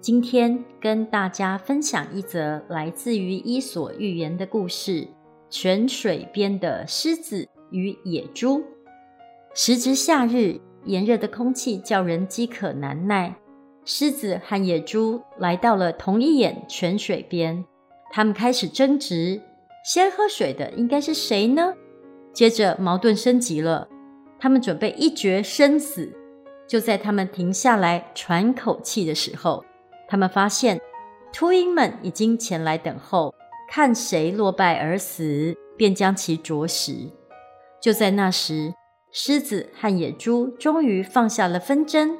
今天跟大家分享一则来自于《伊索寓言》的故事：泉水边的狮子与野猪。时值夏日，炎热的空气叫人饥渴难耐。狮子和野猪来到了同一眼泉水边，他们开始争执：先喝水的应该是谁呢？接着矛盾升级了，他们准备一决生死。就在他们停下来喘口气的时候，他们发现秃鹰们已经前来等候，看谁落败而死，便将其啄食。就在那时，狮子和野猪终于放下了纷争，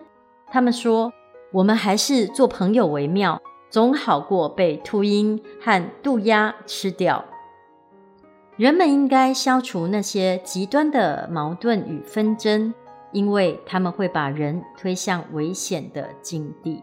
他们说。我们还是做朋友为妙，总好过被秃鹰和渡鸦吃掉。人们应该消除那些极端的矛盾与纷争，因为他们会把人推向危险的境地。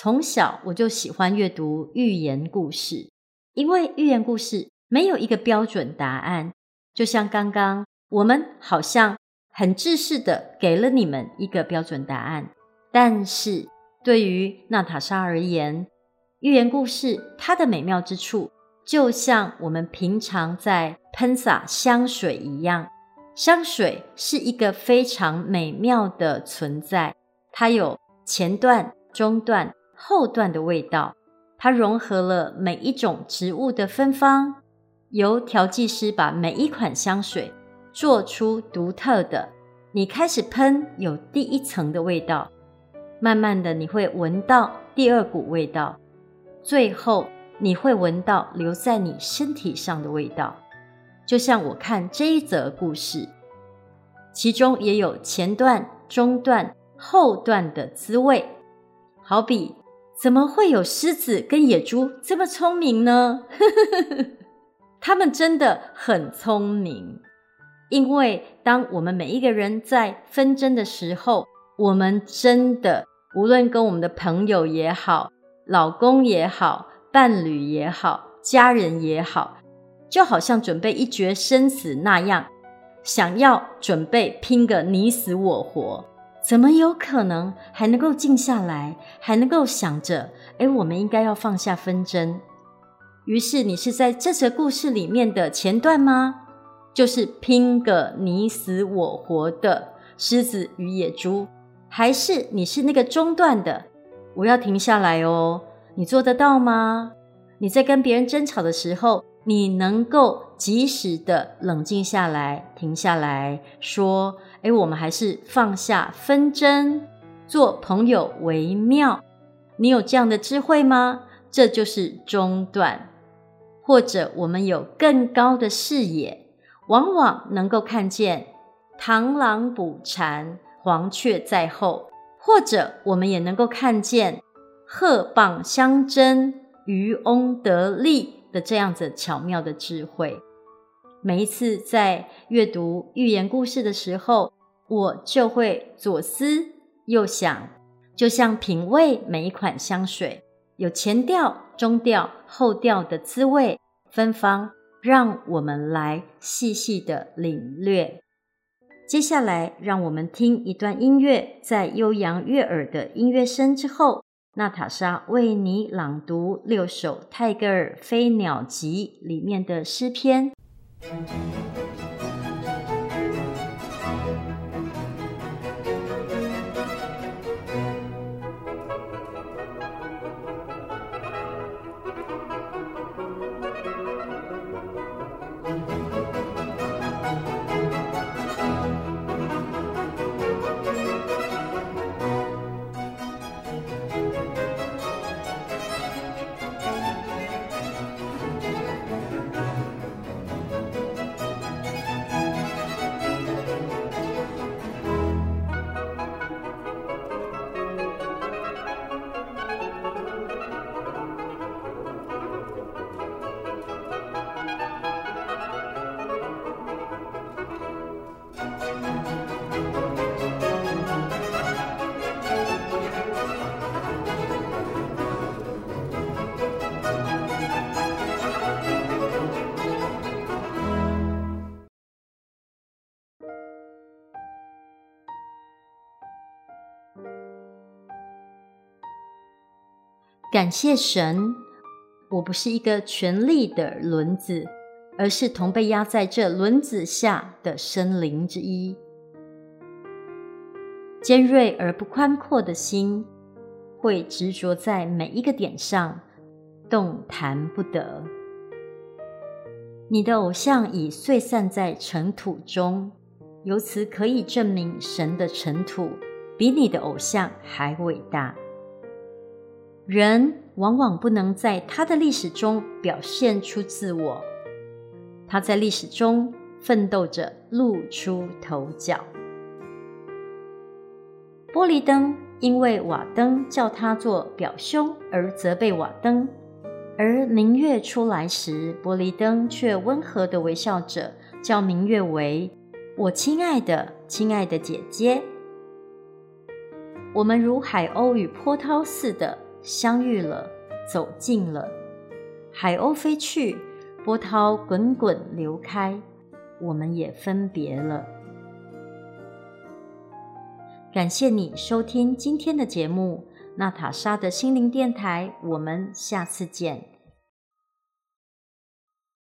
从小我就喜欢阅读寓言故事，因为寓言故事没有一个标准答案，就像刚刚我们好像。很制式的给了你们一个标准答案，但是对于娜塔莎而言，寓言故事它的美妙之处，就像我们平常在喷洒香水一样。香水是一个非常美妙的存在，它有前段、中段、后段的味道，它融合了每一种植物的芬芳，由调剂师把每一款香水。做出独特的，你开始喷有第一层的味道，慢慢的你会闻到第二股味道，最后你会闻到留在你身体上的味道。就像我看这一则故事，其中也有前段、中段、后段的滋味。好比，怎么会有狮子跟野猪这么聪明呢？他们真的很聪明。因为当我们每一个人在纷争的时候，我们真的无论跟我们的朋友也好、老公也好、伴侣也好、家人也好，就好像准备一决生死那样，想要准备拼个你死我活，怎么有可能还能够静下来，还能够想着，诶，我们应该要放下纷争？于是你是在这则故事里面的前段吗？就是拼个你死我活的狮子与野猪，还是你是那个中段的？我要停下来哦，你做得到吗？你在跟别人争吵的时候，你能够及时的冷静下来，停下来说：“诶，我们还是放下纷争，做朋友为妙。”你有这样的智慧吗？这就是中段，或者我们有更高的视野。往往能够看见螳螂捕蝉，黄雀在后，或者我们也能够看见鹤蚌相争，渔翁得利的这样子巧妙的智慧。每一次在阅读寓言故事的时候，我就会左思右想，就像品味每一款香水，有前调、中调、后调的滋味芬芳。让我们来细细的领略。接下来，让我们听一段音乐，在悠扬悦耳的音乐声之后，娜塔莎为你朗读六首泰戈尔《飞鸟集》里面的诗篇。Thank you. 感谢神，我不是一个权力的轮子，而是同被压在这轮子下的生灵之一。尖锐而不宽阔的心，会执着在每一个点上，动弹不得。你的偶像已碎散在尘土中，由此可以证明神的尘土比你的偶像还伟大。人往往不能在他的历史中表现出自我，他在历史中奋斗着露出头角。波黎登因为瓦登叫他做表兄而责备瓦登，而明月出来时，玻璃灯却温和地微笑着叫明月为“我亲爱的、亲爱的姐姐”。我们如海鸥与波涛似的相遇了，走近了。海鸥飞去，波涛滚滚流开，我们也分别了。感谢你收听今天的节目，娜塔莎的心灵电台。我们下次见。